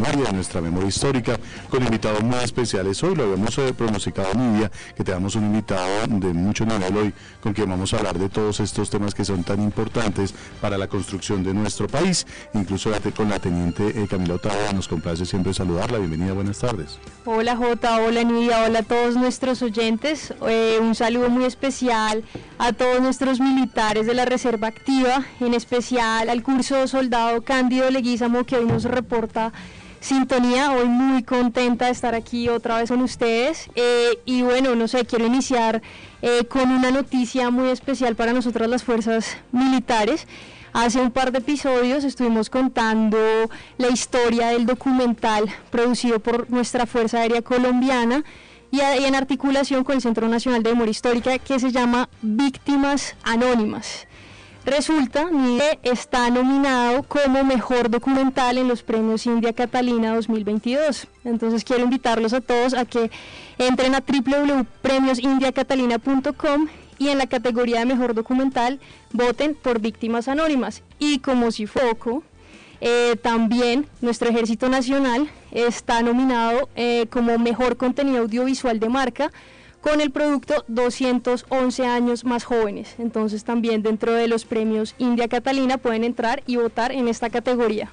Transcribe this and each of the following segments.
de nuestra memoria histórica, con invitados muy especiales. Hoy lo habíamos eh, pronosticado, Nidia, que tenemos un invitado de mucho nivel hoy, con quien vamos a hablar de todos estos temas que son tan importantes para la construcción de nuestro país. Incluso con la teniente eh, Camila Otava, nos complace siempre saludarla. Bienvenida, buenas tardes. Hola Jota, hola Nidia, hola a todos nuestros oyentes. Eh, un saludo muy especial a todos nuestros militares de la Reserva Activa, en especial al curso soldado Cándido Leguízamo que hoy nos reporta sintonía. Hoy muy contenta de estar aquí otra vez con ustedes. Eh, y bueno, no sé, quiero iniciar eh, con una noticia muy especial para nosotras las fuerzas militares. Hace un par de episodios estuvimos contando la historia del documental producido por nuestra Fuerza Aérea Colombiana y, en articulación con el Centro Nacional de Memoria Histórica que se llama Víctimas Anónimas. Resulta que está nominado como mejor documental en los premios India Catalina 2022. Entonces quiero invitarlos a todos a que entren a www.premiosindiacatalina.com y en la categoría de mejor documental voten por Víctimas Anónimas. Y como si foco, eh, también nuestro Ejército Nacional está nominado eh, como mejor contenido audiovisual de marca con el producto 211 años más jóvenes. Entonces también dentro de los premios India Catalina pueden entrar y votar en esta categoría.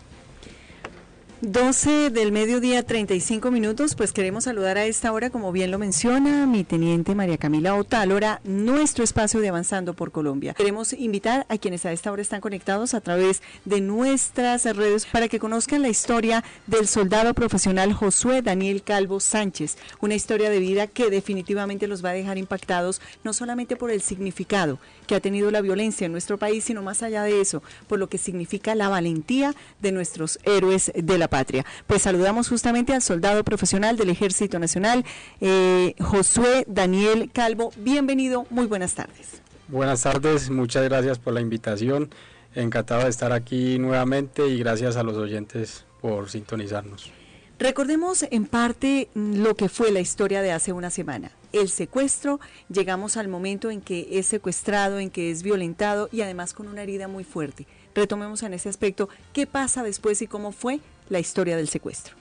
12 del mediodía, 35 minutos, pues queremos saludar a esta hora, como bien lo menciona mi teniente María Camila Otálora, nuestro espacio de Avanzando por Colombia. Queremos invitar a quienes a esta hora están conectados a través de nuestras redes para que conozcan la historia del soldado profesional Josué Daniel Calvo Sánchez, una historia de vida que definitivamente los va a dejar impactados, no solamente por el significado que ha tenido la violencia en nuestro país, sino más allá de eso, por lo que significa la valentía de nuestros héroes de la patria. Pues saludamos justamente al soldado profesional del Ejército Nacional, eh, Josué Daniel Calvo. Bienvenido, muy buenas tardes. Buenas tardes, muchas gracias por la invitación. Encantado de estar aquí nuevamente y gracias a los oyentes por sintonizarnos. Recordemos en parte lo que fue la historia de hace una semana. El secuestro, llegamos al momento en que es secuestrado, en que es violentado y además con una herida muy fuerte. Retomemos en ese aspecto qué pasa después y cómo fue la historia del secuestro.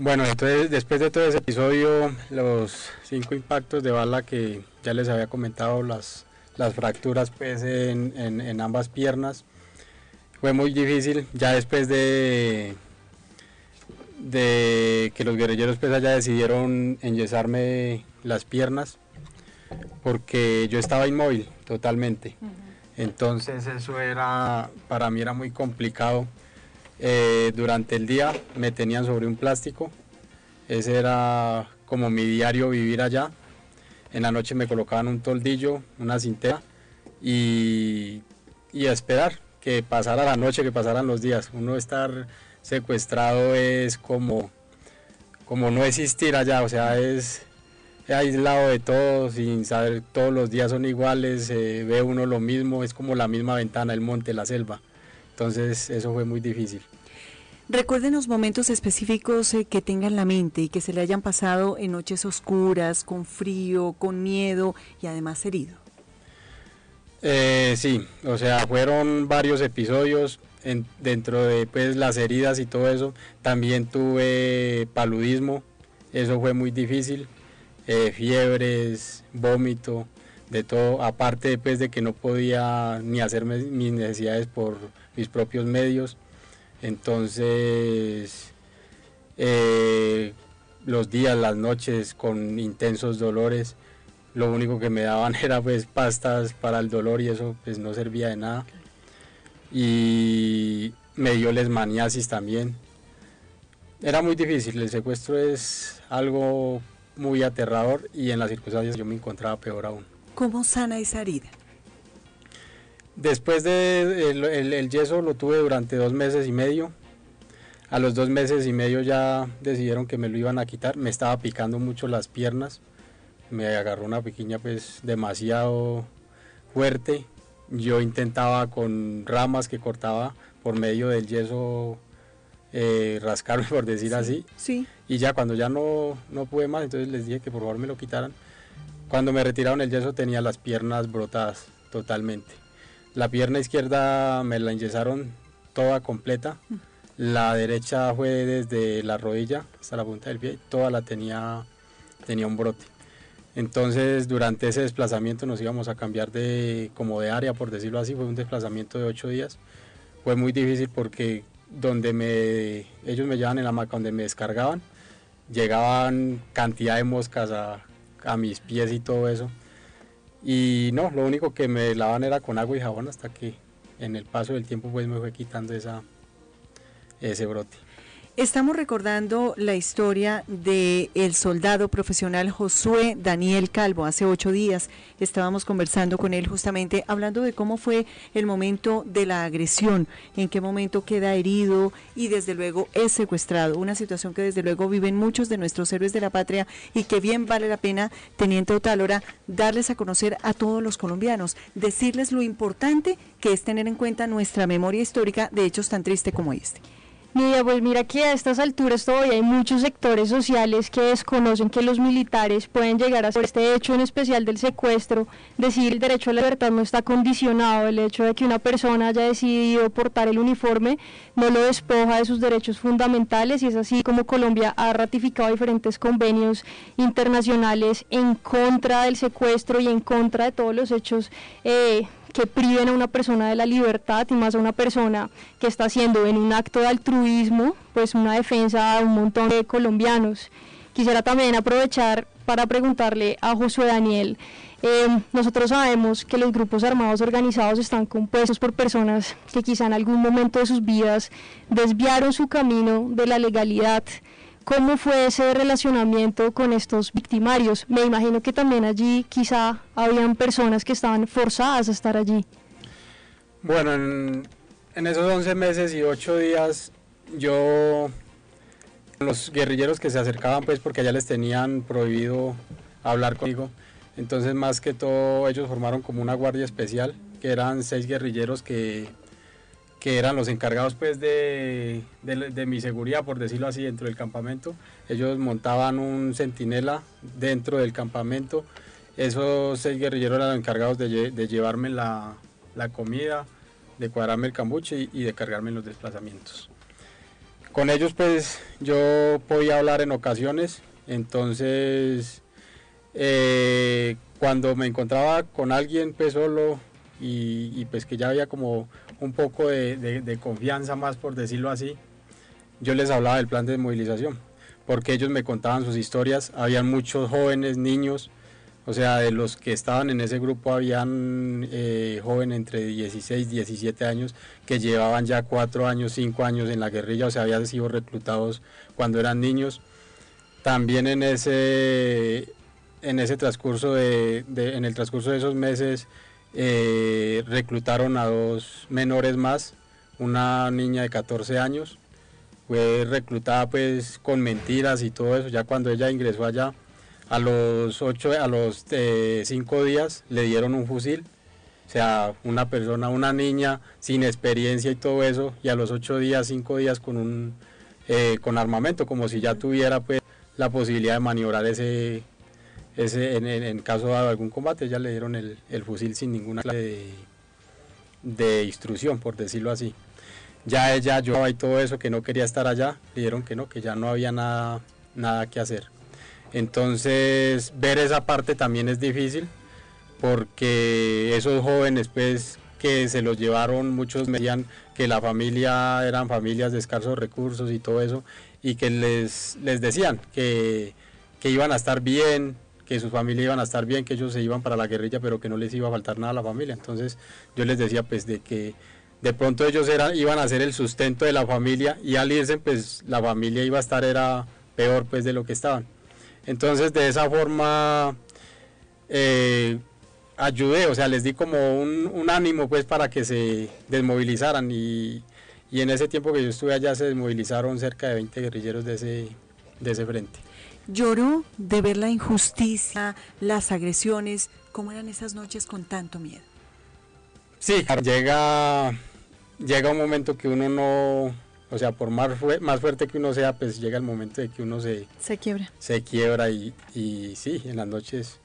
Bueno, entonces después de todo ese episodio, los cinco impactos de bala que ya les había comentado, las, las fracturas pues en, en, ambas piernas, fue muy difícil. Ya después de, de que los guerrilleros pues allá decidieron enyesarme las piernas, porque yo estaba inmóvil totalmente. Entonces eso era, para mí era muy complicado eh, durante el día me tenían sobre un plástico, ese era como mi diario vivir allá. En la noche me colocaban un toldillo, una cintera y, y esperar que pasara la noche, que pasaran los días. Uno estar secuestrado es como, como no existir allá, o sea, es aislado de todo, sin saber, todos los días son iguales, ve uno lo mismo, es como la misma ventana, el monte, la selva. Entonces eso fue muy difícil. Recuérdenos momentos específicos eh, que tengan la mente y que se le hayan pasado en noches oscuras, con frío, con miedo y además herido. Eh, sí, o sea, fueron varios episodios dentro de pues, las heridas y todo eso. También tuve paludismo, eso fue muy difícil. Eh, fiebres, vómito, de todo, aparte pues, de que no podía ni hacer mis necesidades por mis propios medios. Entonces, eh, los días, las noches con intensos dolores, lo único que me daban era pues pastas para el dolor y eso pues no servía de nada. Y me dio lesmaniasis también. Era muy difícil, el secuestro es algo muy aterrador y en las circunstancias yo me encontraba peor aún. ¿Cómo sana esa herida? Después de el, yeso lo tuve durante dos meses y medio. A los dos meses y medio ya decidieron que me lo iban a quitar. Me estaba picando mucho las piernas. Me agarró una pequeña pues demasiado fuerte. Yo intentaba con ramas que cortaba por medio del yeso eh, rascarme por decir así. Sí. Y ya cuando ya no, no pude más, entonces les dije que por favor me lo quitaran. Cuando me retiraron el yeso tenía las piernas brotadas totalmente. La pierna izquierda me la enyesaron toda completa. la derecha fue desde la rodilla hasta la punta del pie, toda la tenía, tenía un brote. Entonces, durante ese desplazamiento nos íbamos a cambiar de como de área, por decirlo así, fue un desplazamiento de ocho días. Fue muy difícil porque donde me, ellos me llevaban en la maca, donde me descargaban, llegaban cantidad de moscas a, a mis pies y todo eso. Y no, lo único que me lavaban era con agua y jabón hasta que en el paso del tiempo pues me fue quitando esa, ese brote. Estamos recordando la historia del el soldado profesional Josué Daniel Calvo. Hace ocho días estábamos conversando con él justamente hablando de cómo fue el momento de la agresión, en qué momento queda herido y desde luego es secuestrado. Una situación que desde luego viven muchos de nuestros héroes de la patria y que bien vale la pena, Teniente Otálora, darles a conocer a todos los colombianos, decirles lo importante que es tener en cuenta nuestra memoria histórica de hechos tan tristes como este. Mira, pues mira que a estas alturas todavía hay muchos sectores sociales que desconocen que los militares pueden llegar a hacer este hecho en especial del secuestro, decir el derecho a la libertad no está condicionado, el hecho de que una persona haya decidido portar el uniforme no lo despoja de sus derechos fundamentales y es así como Colombia ha ratificado diferentes convenios internacionales en contra del secuestro y en contra de todos los hechos eh, que priven a una persona de la libertad y más a una persona que está haciendo en un acto de altruismo, pues una defensa a un montón de colombianos. Quisiera también aprovechar para preguntarle a Josué Daniel, eh, nosotros sabemos que los grupos armados organizados están compuestos por personas que quizá en algún momento de sus vidas desviaron su camino de la legalidad, ¿Cómo fue ese relacionamiento con estos victimarios? Me imagino que también allí quizá habían personas que estaban forzadas a estar allí. Bueno, en, esos 11 meses y 8 días yo, los guerrilleros que se acercaban pues porque allá les tenían prohibido hablar conmigo, entonces más que todo ellos formaron como una guardia especial, que eran seis guerrilleros que que eran los encargados pues de, de, mi seguridad, por decirlo así, dentro del campamento. Ellos montaban un centinela dentro del campamento. Esos seis guerrilleros eran los encargados de, llevarme la, la, comida, de cuadrarme el cambuche y, de cargarme los desplazamientos. Con ellos pues yo podía hablar en ocasiones, entonces eh, cuando me encontraba con alguien pues solo y, y pues que ya había como un poco de, confianza más, por decirlo así, yo les hablaba del plan de movilización, porque ellos me contaban sus historias, habían muchos jóvenes, niños, o sea, de los que estaban en ese grupo habían eh, jóvenes entre 16, 17 años que llevaban ya 4 años, 5 años en la guerrilla, o sea, habían sido reclutados cuando eran niños. También en ese, en ese transcurso de, en el transcurso de esos meses eh, reclutaron a dos menores más, una niña de 14 años, fue reclutada pues con mentiras y todo eso, ya cuando ella ingresó allá, a los ocho, a los eh, cinco días le dieron un fusil, o sea, una persona, una niña sin experiencia y todo eso, y a los ocho días, cinco días con un eh, con armamento, como si ya tuviera pues la posibilidad de maniobrar ese ese, en, caso de algún combate ya le dieron el, fusil sin ninguna clase de, instrucción, por decirlo así. Ya ella yo y todo eso, que no quería estar allá, le dijeron que no, que ya no había nada, nada que hacer. Entonces, ver esa parte también es difícil, porque esos jóvenes, pues, que se los llevaron, muchos me decían que la familia eran familias de escasos recursos y todo eso, y que les, les decían que, que iban a estar bien, que su familia iban a estar bien, que ellos se iban para la guerrilla, pero que no les iba a faltar nada a la familia. Entonces yo les decía pues de que de pronto ellos eran, iban a ser el sustento de la familia y al irse pues la familia iba a estar era peor pues de lo que estaban. Entonces de esa forma eh, ayudé, o sea, les di como un, ánimo pues para que se desmovilizaran y, y, en ese tiempo que yo estuve allá se desmovilizaron cerca de 20 guerrilleros de ese, de ese frente lloró de ver la injusticia, las agresiones. ¿Cómo eran esas noches con tanto miedo? Sí, llega, llega un momento que uno no, o sea, por más, más fuerte que uno sea, pues llega el momento de que uno se... Se quiebra. Se quiebra y, y sí, en las noches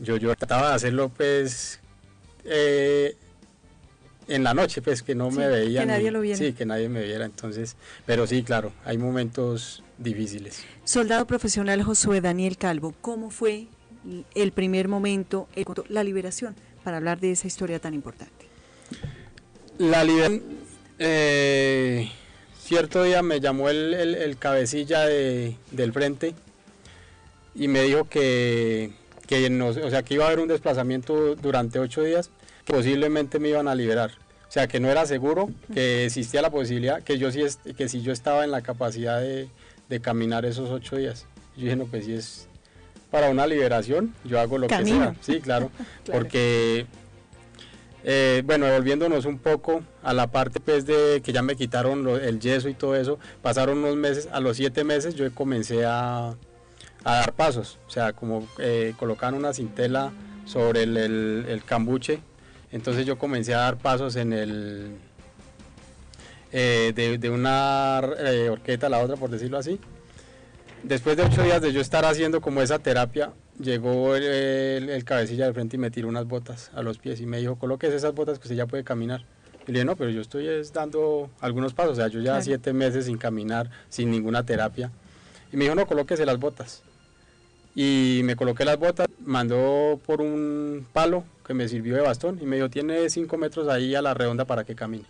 yo, yo trataba de hacerlo pues eh, en la noche, pues que no me veían. Que nadie lo viera. Sí, que nadie me viera. Entonces, pero sí, claro, hay momentos difíciles. Soldado profesional Josué Daniel Calvo, ¿cómo fue el primer momento, la liberación, para hablar de esa historia tan importante? La liberación, eh, cierto día me llamó el, cabecilla del frente y me dijo que, que o sea, que iba a haber un desplazamiento durante ocho días, posiblemente me iban a liberar. O sea, que no era seguro, que existía la posibilidad, que yo sí, que si yo estaba en la capacidad de, de caminar esos ocho días. Yo dije, no, pues si es para una liberación, yo hago lo que sea. Sí, claro, porque, eh, bueno, volviéndonos un poco a la parte pues de que ya me quitaron el yeso y todo eso, pasaron unos meses, a los siete meses yo comencé a, a dar pasos, o sea, como eh, una cintela sobre el, el, cambuche, entonces yo comencé a dar pasos en el... Eh, de, de, una eh, horqueta a la otra, por decirlo así, Después de ocho días de yo estar haciendo como esa terapia, llegó el, cabecilla de frente y me tiró unas botas a los pies y me dijo, coloques esas botas que usted ya puede caminar. Y le dije, no, pero yo estoy dando algunos pasos, o sea, yo ya siete meses sin caminar, sin ninguna terapia. Y me dijo, no, colóquese las botas. Y me coloqué las botas, mandó por un palo que me sirvió de bastón y me dijo, tiene cinco metros ahí a la redonda para que camine.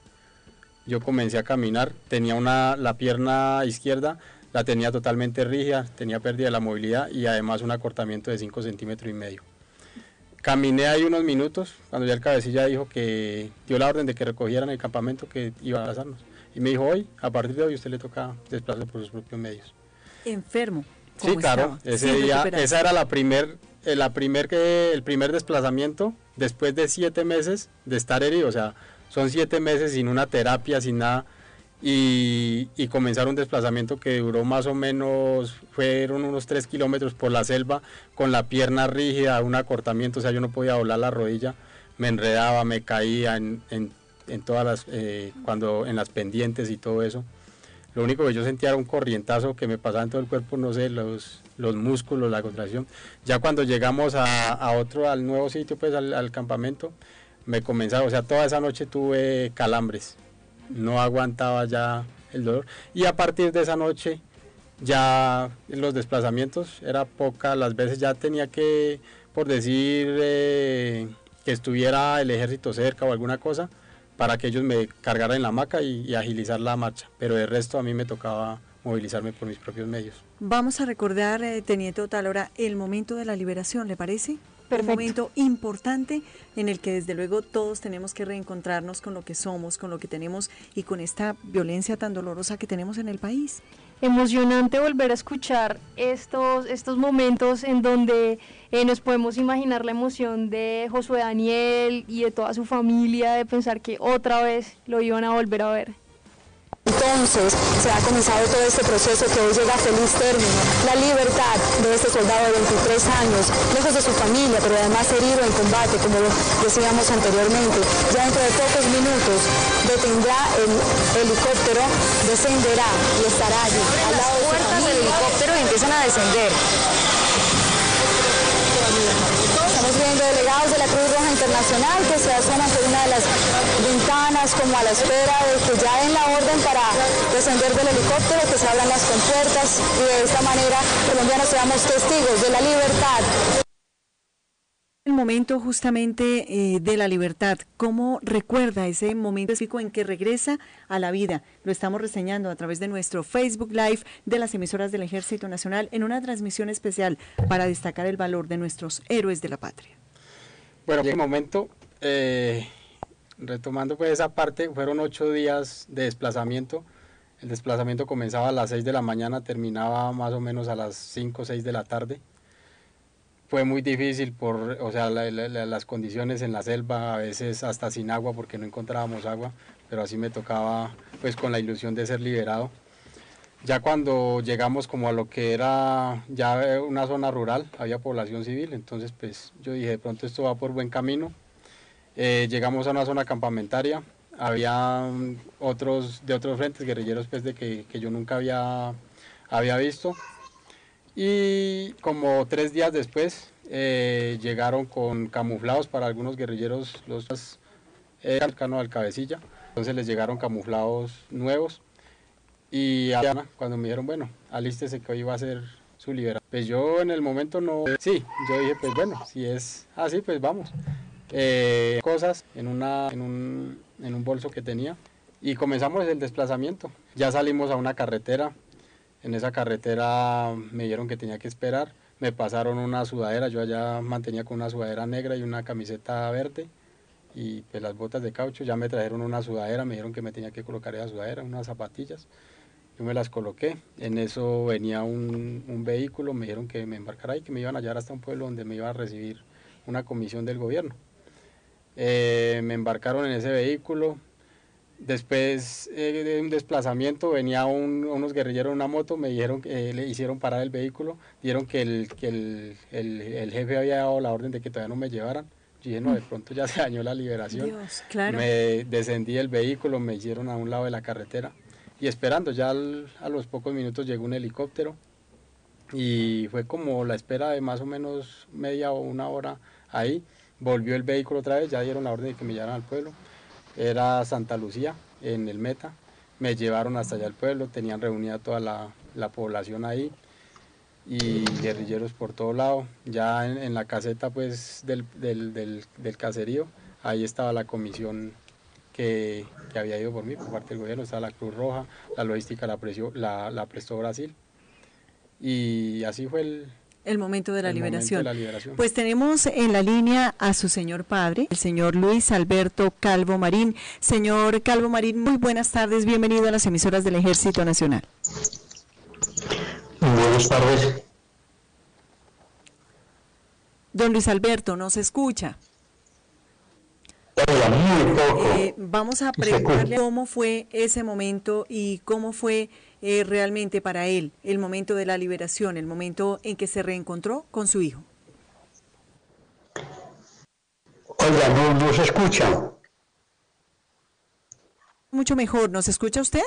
Yo comencé a caminar, tenía una, la pierna izquierda la tenía totalmente rígida, tenía pérdida de la movilidad y además un acortamiento de 5 centímetros y medio. Caminé ahí unos minutos cuando ya el cabecilla dijo que dio la orden de que recogieran el campamento que iba a pasarnos. Y me dijo, hoy, a partir de hoy usted le toca desplazarse por sus propios medios. Enfermo. Sí, claro. Ese día, esa era la primer, eh, la primer que, el primer desplazamiento después de siete meses de estar herido. O sea, son siete meses sin una terapia, sin nada y, y, comenzar un desplazamiento que duró más o menos, fueron unos 3 kilómetros por la selva con la pierna rígida, un acortamiento, o sea, yo no podía doblar la rodilla, me enredaba, me caía en, en, en todas las, eh, cuando en las pendientes y todo eso. Lo único que yo sentía era un corrientazo que me pasaba en todo el cuerpo, no sé, los, los músculos, la contracción. Ya cuando llegamos a, a otro, al nuevo sitio, pues al, al campamento, me comenzaba, o sea, toda esa noche tuve calambres no aguantaba ya el dolor. Y a partir de esa noche ya los desplazamientos era poca, las veces ya tenía que, por decir, eh, que estuviera el ejército cerca o alguna cosa, para que ellos me cargaran en la hamaca y, agilizar la marcha. Pero de resto a mí me tocaba movilizarme por mis propios medios. Vamos a recordar, eh, Teniente Otalora, el momento de la liberación, ¿le parece? Un momento importante en el que desde luego todos tenemos que reencontrarnos con lo que somos, con lo que tenemos y con esta violencia tan dolorosa que tenemos en el país. Emocionante volver a escuchar estos, estos momentos en donde eh, nos podemos imaginar la emoción de Josué Daniel y de toda su familia de pensar que otra vez lo iban a volver a ver. Entonces se ha comenzado todo este proceso que hoy llega a feliz término. La libertad de este soldado de 23 años, lejos de su familia, pero además herido en combate, como lo decíamos anteriormente. Ya dentro de pocos minutos detendrá el helicóptero, descenderá y estará allí. Al lado de puertas del helicóptero y empiezan a descender. Estamos viendo delegados de la Cruz Roja Internacional que se asoman por una de las ventanas como a la espera de que ya den la orden para descender del helicóptero, que se abran las compuertas y de esta manera colombianos seamos testigos de la libertad momento justamente eh, de la libertad. ¿Cómo recuerda ese momento específico en que regresa a la vida? Lo estamos reseñando a través de nuestro Facebook Live de las emisoras del Ejército Nacional en una transmisión especial para destacar el valor de nuestros héroes de la patria. Bueno, en el momento, eh, retomando pues esa parte, fueron ocho días de desplazamiento. El desplazamiento comenzaba a las seis de la mañana, terminaba más o menos a las cinco o seis de la tarde fue muy difícil por, o sea, las condiciones en la selva, a veces hasta sin agua porque no encontrábamos agua, pero así me tocaba pues con la ilusión de ser liberado. Ya cuando llegamos como a lo que era ya una zona rural, había población civil, entonces pues yo dije, de pronto esto va por buen camino. Eh, llegamos a una zona campamentaria, había otros de otros frentes guerrilleros pues de que, que yo nunca había, había visto y como tres días después eh, llegaron con camuflados para algunos guerrilleros los era cercano al cabecilla. Entonces les llegaron camuflados nuevos y cuando me dijeron, bueno, alístese que hoy va a ser su liberación. Pues yo en el momento no, sí, yo dije, pues bueno, si es así, pues vamos. Eh, cosas en, una, en, un, en un bolso que tenía y comenzamos el desplazamiento. Ya salimos a una carretera, en esa carretera me dijeron que tenía que esperar, me pasaron una sudadera, yo allá mantenía con una sudadera negra y una camiseta verde y pues las botas de caucho, ya me trajeron una sudadera, me dijeron que me tenía que colocar esa sudadera, unas zapatillas, yo me las coloqué, en eso venía un, un vehículo, me dijeron que me embarcara y que me iban a llevar hasta un pueblo donde me iba a recibir una comisión del gobierno. Eh, me embarcaron en ese vehículo, Después eh, de un desplazamiento venía unos guerrilleros en una moto, me dijeron que eh, le hicieron parar el vehículo, dijeron que, el, que el, el, el, jefe había dado la orden de que todavía no me llevaran. Yo dije, no, de pronto ya se dañó la liberación. Me descendí del vehículo, me hicieron a un lado de la carretera y esperando, ya a los pocos minutos llegó un helicóptero y fue como la espera de más o menos media o una hora ahí. Volvió el vehículo otra vez, ya dieron la orden de que me llevaran al pueblo era Santa Lucía, en el Meta. Me llevaron hasta allá al pueblo, tenían reunida toda la, la población ahí y guerrilleros por todo lado. Ya en, la caseta pues del, del, del, caserío, ahí estaba la comisión que, que, había ido por mí, por parte del gobierno, estaba la Cruz Roja, la logística la, la, la prestó Brasil. Y así fue el, el momento de la, liberación. Pues tenemos en la línea a su señor padre, el señor Luis Alberto Calvo Marín. Señor Calvo Marín, muy buenas tardes, bienvenido a las emisoras del Ejército Nacional. Buenas tardes. Don Luis Alberto, ¿nos escucha? Eh, vamos a preguntarle cómo fue ese momento y cómo fue eh, realmente para él el momento de la liberación, el momento en que se reencontró con su hijo? Oiga, no, no se escucha. Mucho mejor, ¿nos escucha usted?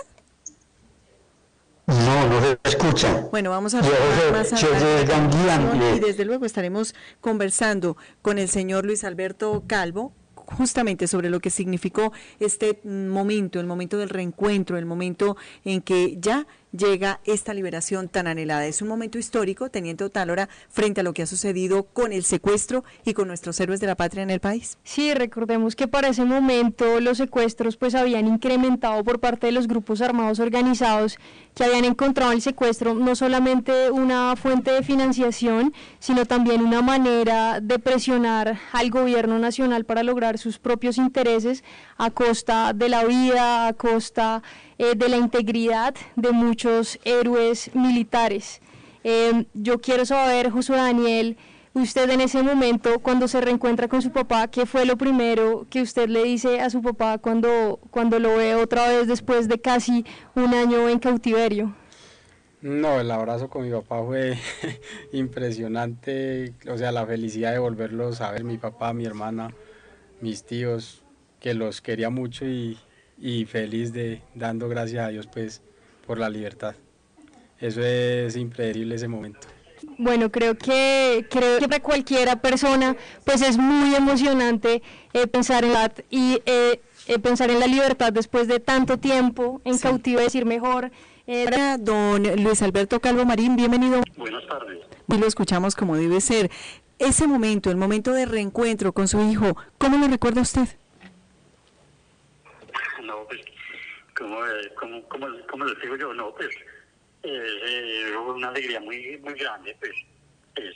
No, no se escucha. Bueno, vamos a ver más adelante. Y desde luego estaremos conversando con el señor Luis Alberto Calvo, justamente sobre lo que significó este momento, el momento del reencuentro, el momento en que ya llega esta liberación tan anhelada. Es un momento histórico, teniendo tal hora, frente a lo que ha sucedido con el secuestro y con nuestros héroes de la patria en el país. Sí, recordemos que para ese momento los secuestros pues habían incrementado por parte de los grupos armados organizados que habían encontrado el secuestro no solamente una fuente de financiación, sino también una manera de presionar al gobierno nacional para lograr sus propios intereses a costa de la vida, a costa eh, de la integridad de muchos héroes militares. Em, yo quiero saber, Josué Daniel, usted en ese momento, cuando se reencuentra con su papá, ¿qué fue lo primero que usted le dice a su papá cuando, cuando lo ve otra vez después de casi un año en cautiverio? No, el abrazo con mi papá fue impresionante, o sea, la felicidad de volverlos a ver, mi papá, mi hermana, mis tíos, que los quería mucho y, y feliz de dando gracias a Dios pues por la libertad. Eso es impredecible ese momento. Bueno, creo que creo que para cualquiera persona pues es muy emocionante eh, pensar en la y eh, eh, pensar en la libertad después de tanto tiempo en cautivo, decir mejor. don Luis Alberto Calvo Marín, bienvenido. Buenas tardes. Y lo escuchamos como debe ser. Ese momento, el momento de reencuentro con su hijo, ¿cómo lo recuerda usted? Como, como, como, les digo yo, no, pues eh, una alegría muy muy grande, pues, es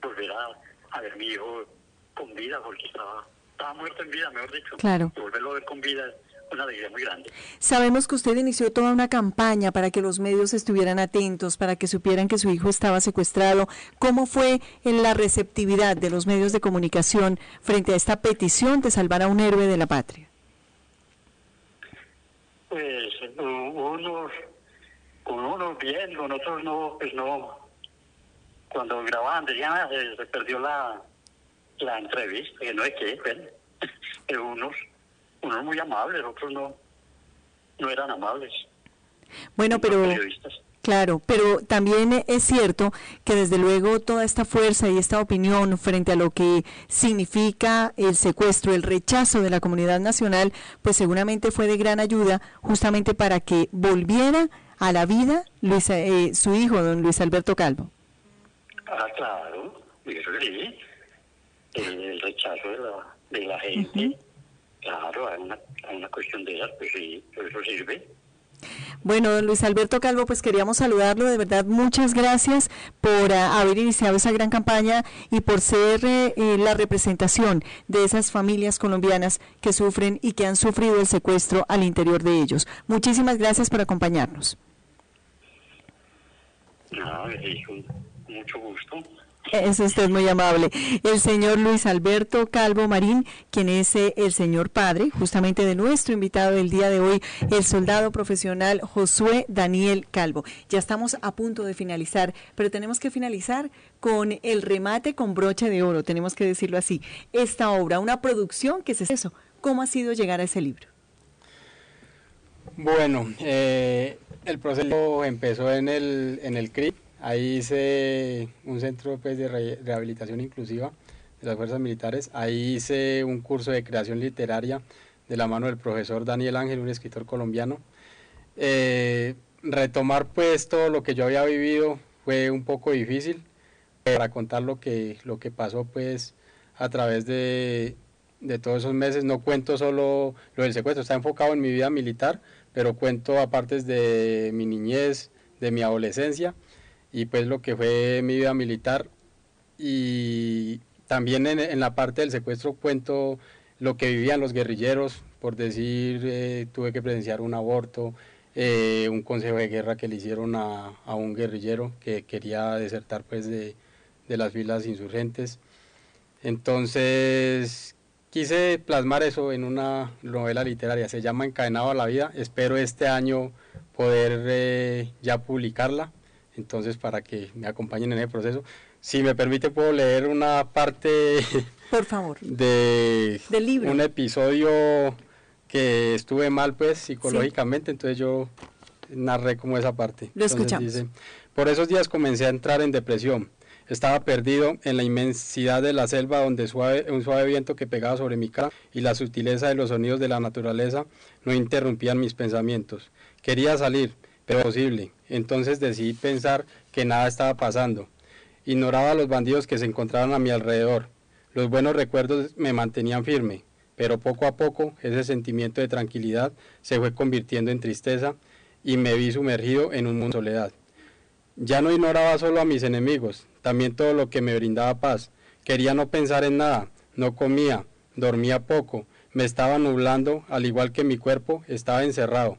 volver a, ver a mi hijo con vida, porque estaba, estaba muerto en vida, mejor dicho. Claro. Volverlo a ver con vida una alegría muy grande. Sabemos que usted inició toda una campaña para que los medios estuvieran atentos, para que supieran que su hijo estaba secuestrado. ¿Cómo fue en la receptividad de los medios de comunicación frente a esta petición de salvar a un héroe de la patria? Pues unos con unos bien, con otros no, pues no. Cuando grababan decían, ah, se, perdió la, la entrevista, que no es que, bueno, unos, unos muy amables, otros no, no eran amables. Bueno, pero Claro, pero también es cierto que desde luego toda esta fuerza y esta opinión frente a lo que significa el secuestro, el rechazo de la comunidad nacional, pues seguramente fue de gran ayuda justamente para que volviera a la vida Luis, eh, su hijo, don Luis Alberto Calvo. Ah, claro, eso sí. El, rechazo de la, de la gente, claro, hay una, hay una cuestión de esas, pues sí, eso sirve. Bueno, Luis Alberto Calvo, pues queríamos saludarlo, de verdad muchas gracias por ah, haber iniciado esa gran campaña y por ser eh, eh, la representación de esas familias colombianas que sufren y que han sufrido el secuestro al interior de ellos. Muchísimas gracias por acompañarnos. No, mucho gusto. Es usted muy amable. El señor Luis Alberto Calvo Marín, quien es eh, el señor padre, justamente de nuestro invitado del día de hoy, el soldado profesional Josué Daniel Calvo. Ya estamos a punto de finalizar, pero tenemos que finalizar con el remate con broche de oro, tenemos que decirlo así. Esta obra, una producción que es eso. ¿Cómo ha sido llegar a ese libro? Bueno, eh, el proceso empezó en el, en el CRIP Ahí hice un centro pues, de rehabilitación inclusiva de las fuerzas militares. Ahí hice un curso de creación literaria de la mano del profesor Daniel Ángel, un escritor colombiano. Eh, retomar pues todo lo que yo había vivido fue un poco difícil para contar lo que, lo que pasó pues a través de, de todos esos meses. No cuento solo lo del secuestro, está enfocado en mi vida militar, pero cuento aparte de mi niñez, de mi adolescencia y pues lo que fue mi vida militar. Y también en, la parte del secuestro cuento lo que vivían los guerrilleros, por decir, eh, tuve que presenciar un aborto, eh, un consejo de guerra que le hicieron a, un guerrillero que quería desertar pues de, de, las filas insurgentes. Entonces quise plasmar eso en una novela literaria, se llama Encadenado a la vida, espero este año poder eh, ya publicarla entonces para que me acompañen en el proceso. Si me permite, puedo leer una parte Por favor. de Del libro. un episodio que estuve mal pues psicológicamente, entonces yo narré como esa parte. Lo escuchamos. Por esos días comencé a entrar en depresión. Estaba perdido en la inmensidad de la selva donde suave, un suave viento que pegaba sobre mi cara y la sutileza de los sonidos de la naturaleza no interrumpían mis pensamientos. Quería salir, pero posible. Entonces decidí pensar que nada estaba pasando. Ignoraba a los bandidos que se encontraban a mi alrededor. Los buenos recuerdos me mantenían firme, pero poco a poco ese sentimiento de tranquilidad se fue convirtiendo en tristeza y me vi sumergido en un mundo de soledad. Ya no ignoraba solo a mis enemigos, también todo lo que me brindaba paz. Quería no pensar en nada, no comía, dormía poco, me estaba nublando, al igual que mi cuerpo estaba encerrado.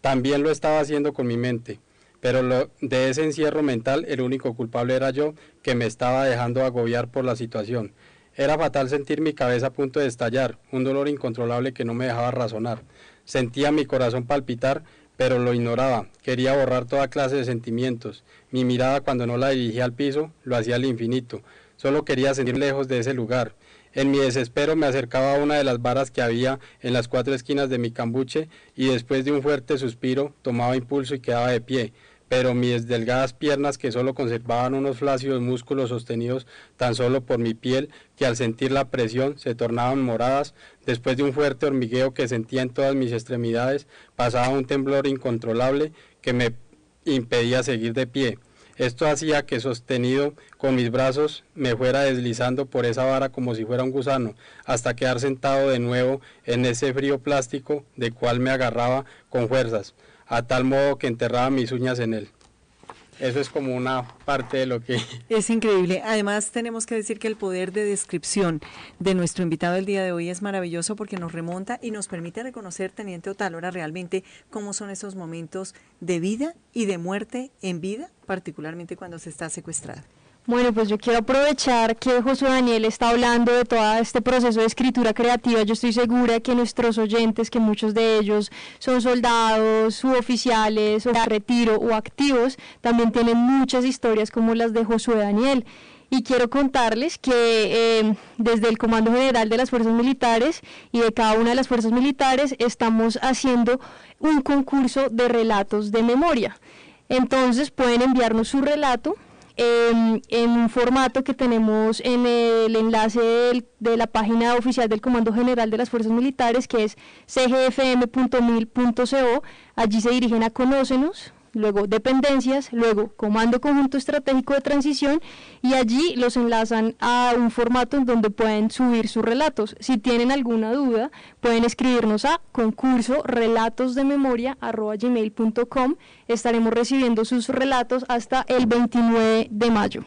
También lo estaba haciendo con mi mente, pero de ese encierro mental el único culpable era yo, que me estaba dejando agobiar por la situación. Era fatal sentir mi cabeza a punto de estallar, un dolor incontrolable que no me dejaba razonar. Sentía mi corazón palpitar, pero lo ignoraba. Quería borrar toda clase de sentimientos. Mi mirada cuando no la dirigía al piso, lo hacía al infinito. Solo quería sentir lejos de ese lugar. En mi desespero me acercaba a una de las varas que había en las cuatro esquinas de mi cambuche y después de un fuerte suspiro tomaba impulso y quedaba de pie, pero mis delgadas piernas que solo conservaban unos flácidos músculos sostenidos tan solo por mi piel que al sentir la presión se tornaban moradas, después de un fuerte hormigueo que sentía en todas mis extremidades, pasaba un temblor incontrolable que me impedía seguir de pie. Esto hacía que sostenido con mis brazos me fuera deslizando por esa vara como si fuera un gusano, hasta quedar sentado de nuevo en ese frío plástico de cual me agarraba con fuerzas, a tal modo que enterraba mis uñas en él. Eso es como una parte de lo que... Es increíble. Además, tenemos que decir que el poder de descripción de nuestro invitado del día de hoy es maravilloso porque nos remonta y nos permite reconocer, Teniente Otálora, realmente cómo son esos momentos de vida y de muerte en vida, particularmente cuando se está secuestrada. Bueno, pues yo quiero aprovechar que Josué Daniel está hablando de todo este proceso de escritura creativa. Yo estoy segura que nuestros oyentes, que muchos de ellos son soldados, suboficiales, o retiro o activos, también tienen muchas historias como las de Josué Daniel. Y quiero contarles que eh, desde el Comando General de las Fuerzas Militares y de cada una de las Fuerzas Militares estamos haciendo un concurso de relatos de memoria. Entonces pueden enviarnos su relato em, en un formato que tenemos en el enlace de la página oficial del Comando General de las Fuerzas Militares, que es cgfm.mil.co. Allí se dirigen a Conócenos, luego dependencias, luego Comando Conjunto Estratégico de Transición y allí los enlazan a un formato en donde pueden subir sus relatos. Si tienen alguna duda, pueden escribirnos a concurso. Estaremos recibiendo sus relatos hasta el 29 de mayo.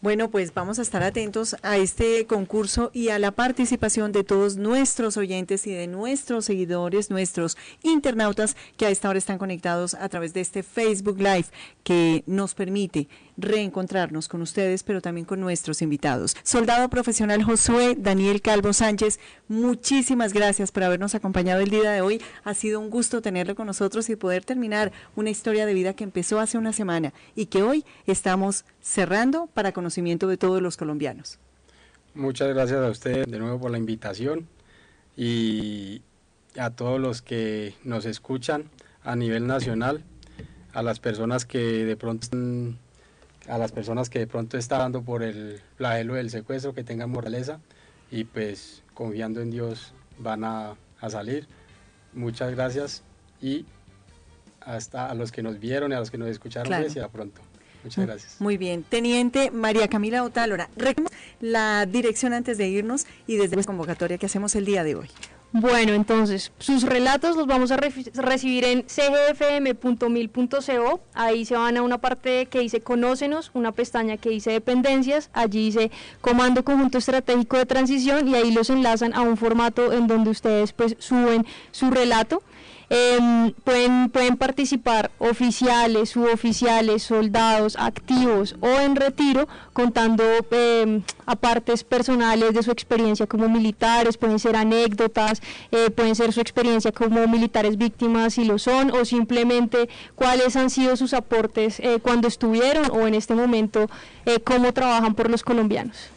Bueno, pues vamos a estar atentos a este concurso y a la participación de todos nuestros oyentes y de nuestros seguidores, nuestros internautas que a esta hora están conectados a través de este Facebook Live que nos permite reencontrarnos con ustedes, pero también con nuestros invitados. Soldado profesional Josué Daniel Calvo Sánchez, muchísimas gracias por habernos acompañado el día de hoy. Ha sido un gusto tenerlo con nosotros y poder terminar una historia de vida que empezó hace una semana y que hoy estamos cerrando para conocimiento de todos los colombianos. Muchas gracias a usted de nuevo por la invitación y a todos los que nos escuchan a nivel nacional, a las personas que de pronto a las personas que de pronto están dando por el flagelo del secuestro, que tengan moraleza y pues confiando en Dios van a, salir. Muchas gracias y hasta a los que nos vieron y a los que nos escucharon, pues, y a pronto. Muchas gracias. Muy bien. Teniente María Camila Otálora, la dirección antes de irnos y desde la convocatoria que hacemos el día de hoy. Bueno, entonces, sus relatos los vamos a recibir en cgfm.mil.co. Ahí se van a una parte que dice Conócenos, una pestaña que dice Dependencias. Allí dice Comando Conjunto Estratégico de Transición y ahí los enlazan a un formato en donde ustedes pues suben su relato. Em, pueden, pueden participar oficiales, suboficiales, soldados, activos o en retiro, contando eh, apartes personales de su experiencia como militares, pueden ser anécdotas, eh, pueden ser su experiencia como militares víctimas si lo son, o simplemente cuáles han sido sus aportes eh, cuando estuvieron o en este momento eh, cómo trabajan por los colombianos.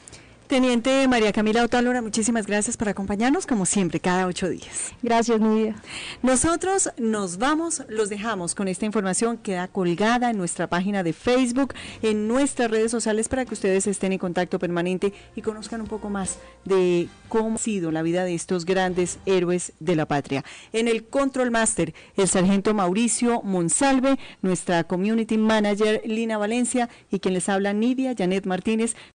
Teniente María Camila Otálora, muchísimas gracias por acompañarnos, como siempre, cada ocho días. Gracias, Nidia. Nosotros nos vamos, los dejamos con esta información, queda colgada en nuestra página de Facebook, en nuestras redes sociales, para que ustedes estén en contacto permanente y conozcan un poco más de cómo ha sido la vida de estos grandes héroes de la patria. En el Control Master, el sargento Mauricio Monsalve, nuestra Community Manager Lina Valencia y quien les habla Nidia Janet Martínez.